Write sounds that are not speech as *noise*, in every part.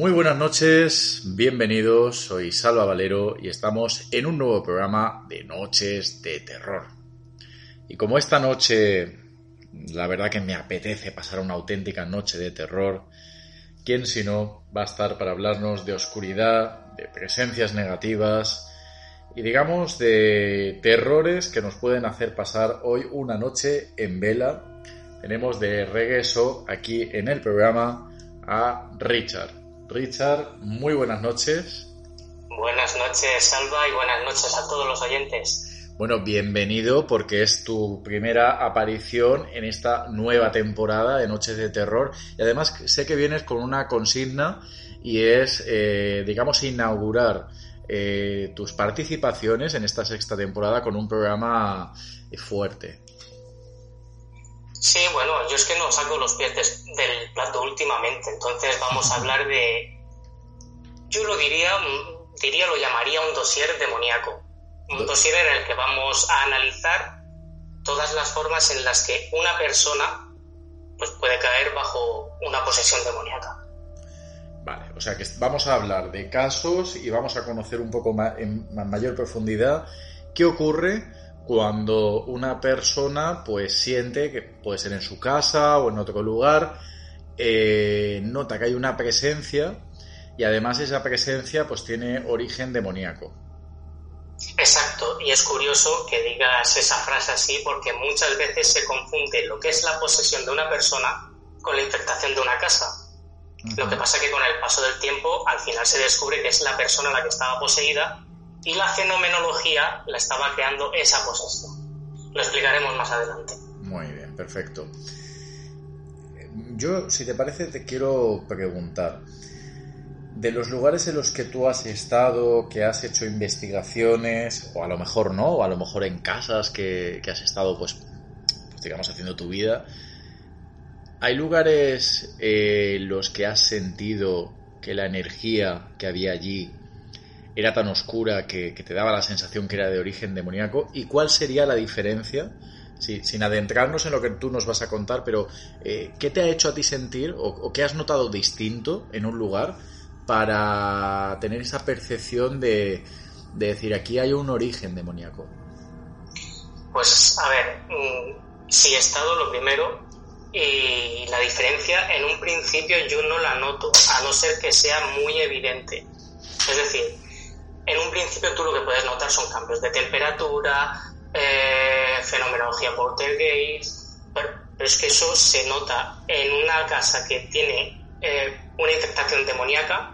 Muy buenas noches, bienvenidos, soy Salva Valero y estamos en un nuevo programa de Noches de Terror. Y como esta noche, la verdad que me apetece pasar una auténtica noche de terror, ¿quién si no va a estar para hablarnos de oscuridad, de presencias negativas y digamos de terrores que nos pueden hacer pasar hoy una noche en vela? Tenemos de regreso aquí en el programa a Richard. Richard, muy buenas noches. Buenas noches, Salva, y buenas noches a todos los oyentes. Bueno, bienvenido porque es tu primera aparición en esta nueva temporada de Noches de Terror. Y además sé que vienes con una consigna y es, eh, digamos, inaugurar eh, tus participaciones en esta sexta temporada con un programa eh, fuerte. Sí, bueno, yo es que no saco los pies del plato últimamente, entonces vamos a hablar de... Yo lo diría, diría, lo llamaría un dossier demoníaco. Un dossier en el que vamos a analizar todas las formas en las que una persona pues, puede caer bajo una posesión demoníaca. Vale, o sea que vamos a hablar de casos y vamos a conocer un poco más, en ma- mayor profundidad qué ocurre cuando una persona pues siente que puede ser en su casa o en otro lugar, eh, nota que hay una presencia y además esa presencia pues tiene origen demoníaco. Exacto, y es curioso que digas esa frase así porque muchas veces se confunde lo que es la posesión de una persona con la infectación de una casa. Lo que pasa que con el paso del tiempo al final se descubre que es la persona la que estaba poseída y la fenomenología la estaba creando esa posesión. Lo explicaremos más adelante. Muy bien, perfecto. Yo, si te parece, te quiero preguntar, de los lugares en los que tú has estado, que has hecho investigaciones, o a lo mejor no, o a lo mejor en casas que, que has estado, pues, pues, digamos, haciendo tu vida, ¿hay lugares eh, en los que has sentido que la energía que había allí era tan oscura que, te daba la sensación que era de origen demoníaco? ¿Y cuál sería la diferencia? Sí, sin adentrarnos en lo que tú nos vas a contar, pero eh, ¿qué te ha hecho a ti sentir o, o qué has notado distinto en un lugar para tener esa percepción de, de decir aquí hay un origen demoníaco? Pues a ver, mm, sí he estado lo primero y la diferencia en un principio yo no la noto, a no ser que sea muy evidente. Es decir, en un principio tú lo que puedes notar son cambios de temperatura, eh, fenomenología poltergeist, pero, pero es que eso se nota en una casa que tiene eh, una infectación demoníaca,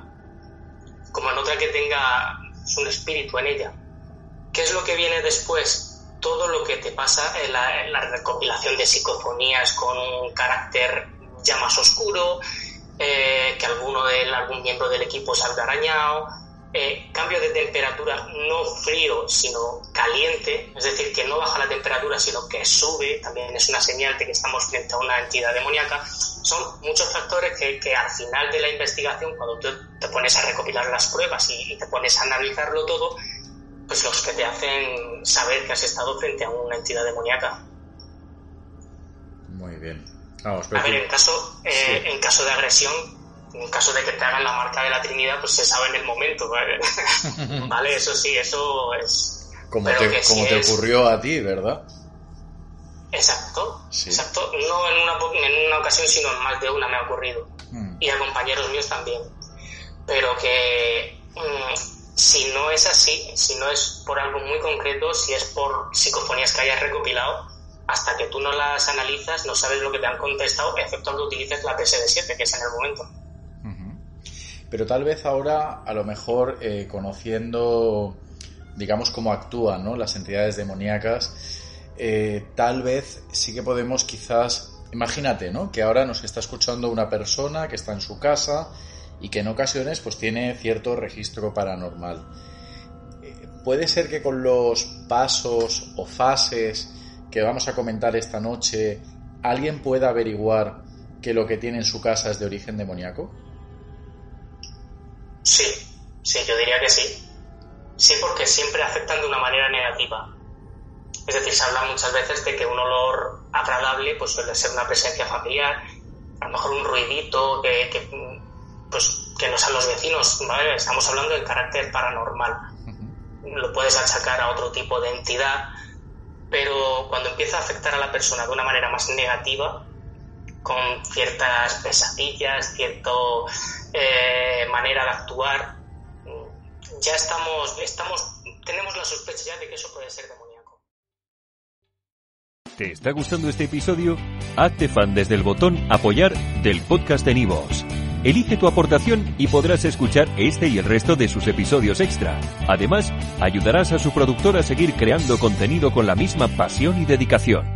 como en otra que tenga un espíritu en ella. ¿Qué es lo que viene después? Todo lo que te pasa en la, en la recopilación de psicofonías con un carácter ya más oscuro, eh, que alguno del, algún miembro del equipo salga arañado, eh, cambio de temperatura no frío, sino caliente, es decir, que no baja la temperatura, sino que sube, también es una señal de que estamos frente a una entidad demoníaca. Son muchos factores que, que al final de la investigación, cuando tú te pones a recopilar las pruebas y, te pones a analizarlo todo, pues los que te hacen saber que has estado frente a una entidad demoníaca. Muy bien. Vamos, a ver, en caso, eh, en caso de agresión, en caso de que te hagan la marca de la Trinidad, pues se sabe en el momento, ¿vale? *laughs* ¿Vale? Eso sí, eso es... Como te, como te ocurrió a ti, ¿verdad? Exacto, exacto. No en una, en una ocasión, sino en más de una me ha ocurrido. Mm. Y a compañeros míos también. Pero que mm, si no es así, si no es por algo muy concreto, si es por psicofonías que hayas recopilado, hasta que tú no las analizas, no sabes lo que te han contestado, excepto cuando utilices la PSD7, que es en el momento. Pero tal vez ahora, a lo mejor, eh, conociendo, digamos, cómo actúan ¿no? las entidades demoníacas, eh, tal vez sí que podemos quizás, imagínate, ¿no? Que ahora nos está escuchando una persona que está en su casa y que en ocasiones pues tiene cierto registro paranormal. Eh, puede ser que con los pasos o fases que vamos a comentar esta noche, alguien pueda averiguar que lo que tiene en su casa es de origen demoníaco? Sí, sí, yo diría que sí. Sí, porque siempre afectan de una manera negativa. Es decir, se habla muchas veces de que un olor agradable pues suele ser una presencia familiar, a lo mejor un ruidito que, que pues, que no sean los vecinos, Estamos hablando del carácter paranormal. Lo puedes achacar a otro tipo de entidad, pero cuando empieza a afectar a la persona de una manera más negativa, con ciertas pesadillas, cierta eh, manera de actuar, ya estamos, estamos, tenemos la sospecha ya de que eso puede ser demoníaco. ¿Te está gustando este episodio? Hazte fan desde el botón apoyar del podcast de Nivos. Elige tu aportación y podrás escuchar este y el resto de sus episodios extra. Además, ayudarás a su productor a seguir creando contenido con la misma pasión y dedicación.